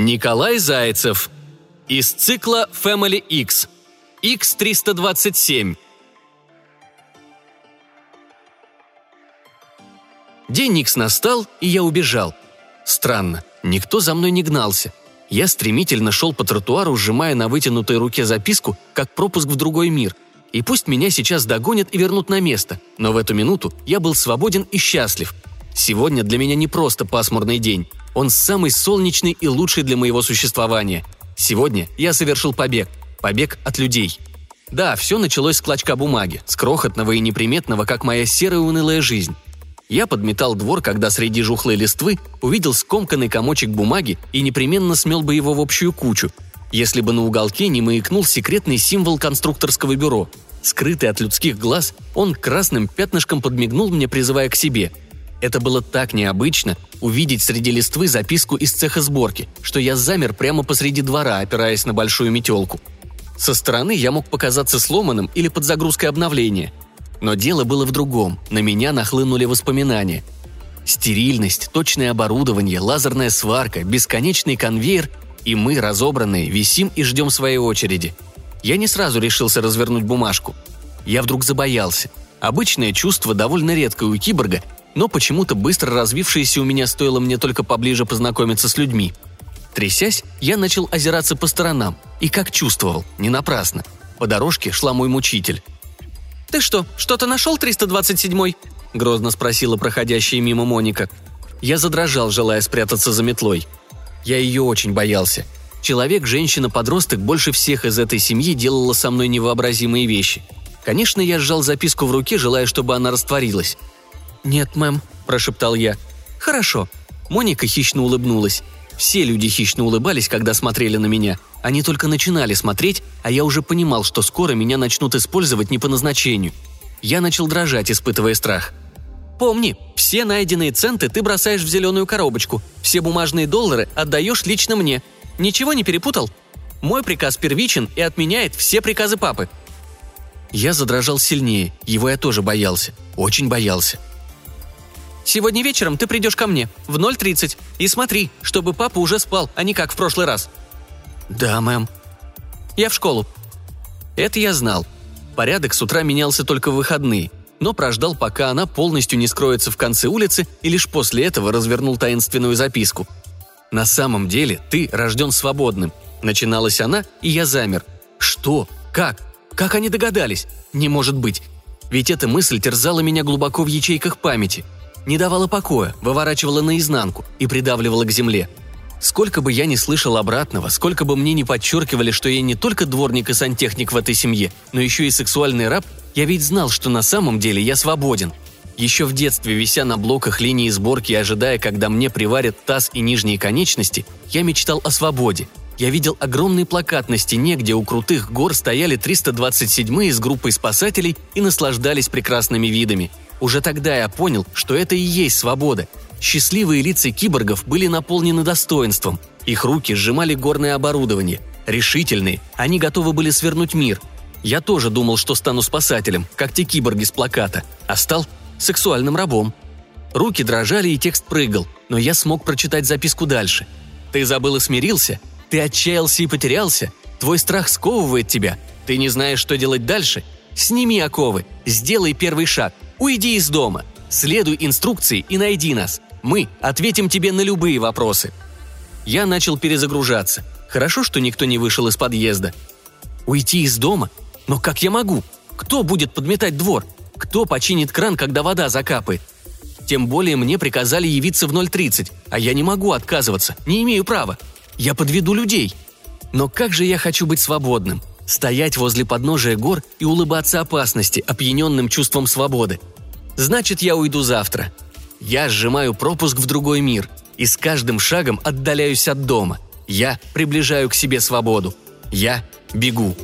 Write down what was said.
Николай Зайцев. Из цикла Family X. X327. День Никс настал, и я убежал. Странно, никто за мной не гнался. Я стремительно шел по тротуару, сжимая на вытянутой руке записку, как пропуск в другой мир. И пусть меня сейчас догонят и вернут на место, но в эту минуту я был свободен и счастлив. Сегодня для меня не просто пасмурный день. Он самый солнечный и лучший для моего существования. Сегодня я совершил побег. Побег от людей. Да, все началось с клочка бумаги, с крохотного и неприметного, как моя серая унылая жизнь. Я подметал двор, когда среди жухлой листвы увидел скомканный комочек бумаги и непременно смел бы его в общую кучу, если бы на уголке не маякнул секретный символ конструкторского бюро. Скрытый от людских глаз, он красным пятнышком подмигнул мне, призывая к себе. Это было так необычно – увидеть среди листвы записку из цеха сборки, что я замер прямо посреди двора, опираясь на большую метелку. Со стороны я мог показаться сломанным или под загрузкой обновления – но дело было в другом. На меня нахлынули воспоминания. Стерильность, точное оборудование, лазерная сварка, бесконечный конвейер, и мы, разобранные, висим и ждем своей очереди. Я не сразу решился развернуть бумажку. Я вдруг забоялся. Обычное чувство довольно редкое у киборга, но почему-то быстро развившееся у меня стоило мне только поближе познакомиться с людьми. Трясясь, я начал озираться по сторонам, и как чувствовал, не напрасно. По дорожке шла мой мучитель. «Ты что, что-то нашел 327-й?» – грозно спросила проходящая мимо Моника. Я задрожал, желая спрятаться за метлой. Я ее очень боялся. Человек, женщина, подросток больше всех из этой семьи делала со мной невообразимые вещи. Конечно, я сжал записку в руке, желая, чтобы она растворилась. «Нет, мэм», – прошептал я. «Хорошо». Моника хищно улыбнулась. Все люди хищно улыбались, когда смотрели на меня – они только начинали смотреть, а я уже понимал, что скоро меня начнут использовать не по назначению. Я начал дрожать, испытывая страх. «Помни, все найденные центы ты бросаешь в зеленую коробочку. Все бумажные доллары отдаешь лично мне. Ничего не перепутал? Мой приказ первичен и отменяет все приказы папы». Я задрожал сильнее, его я тоже боялся. Очень боялся. «Сегодня вечером ты придешь ко мне в 0.30 и смотри, чтобы папа уже спал, а не как в прошлый раз», «Да, мэм». «Я в школу». Это я знал. Порядок с утра менялся только в выходные, но прождал, пока она полностью не скроется в конце улицы, и лишь после этого развернул таинственную записку. «На самом деле ты рожден свободным», — начиналась она, и я замер. «Что? Как? Как они догадались? Не может быть. Ведь эта мысль терзала меня глубоко в ячейках памяти. Не давала покоя, выворачивала наизнанку и придавливала к земле. Сколько бы я ни слышал обратного, сколько бы мне ни подчеркивали, что я не только дворник и сантехник в этой семье, но еще и сексуальный раб, я ведь знал, что на самом деле я свободен. Еще в детстве, вися на блоках линии сборки и ожидая, когда мне приварят таз и нижние конечности, я мечтал о свободе. Я видел огромный плакат на стене, где у крутых гор стояли 327-е с группой спасателей и наслаждались прекрасными видами. Уже тогда я понял, что это и есть свобода, Счастливые лица киборгов были наполнены достоинством. Их руки сжимали горное оборудование. Решительные, они готовы были свернуть мир. Я тоже думал, что стану спасателем, как те киборги с плаката, а стал сексуальным рабом. Руки дрожали и текст прыгал, но я смог прочитать записку дальше. «Ты забыл и смирился? Ты отчаялся и потерялся? Твой страх сковывает тебя? Ты не знаешь, что делать дальше? Сними оковы, сделай первый шаг, уйди из дома, следуй инструкции и найди нас. Мы ответим тебе на любые вопросы». Я начал перезагружаться. Хорошо, что никто не вышел из подъезда. Уйти из дома? Но как я могу? Кто будет подметать двор? Кто починит кран, когда вода закапает? Тем более мне приказали явиться в 0.30, а я не могу отказываться, не имею права. Я подведу людей. Но как же я хочу быть свободным? Стоять возле подножия гор и улыбаться опасности, опьяненным чувством свободы. Значит, я уйду завтра. Я сжимаю пропуск в другой мир и с каждым шагом отдаляюсь от дома. Я приближаю к себе свободу. Я бегу.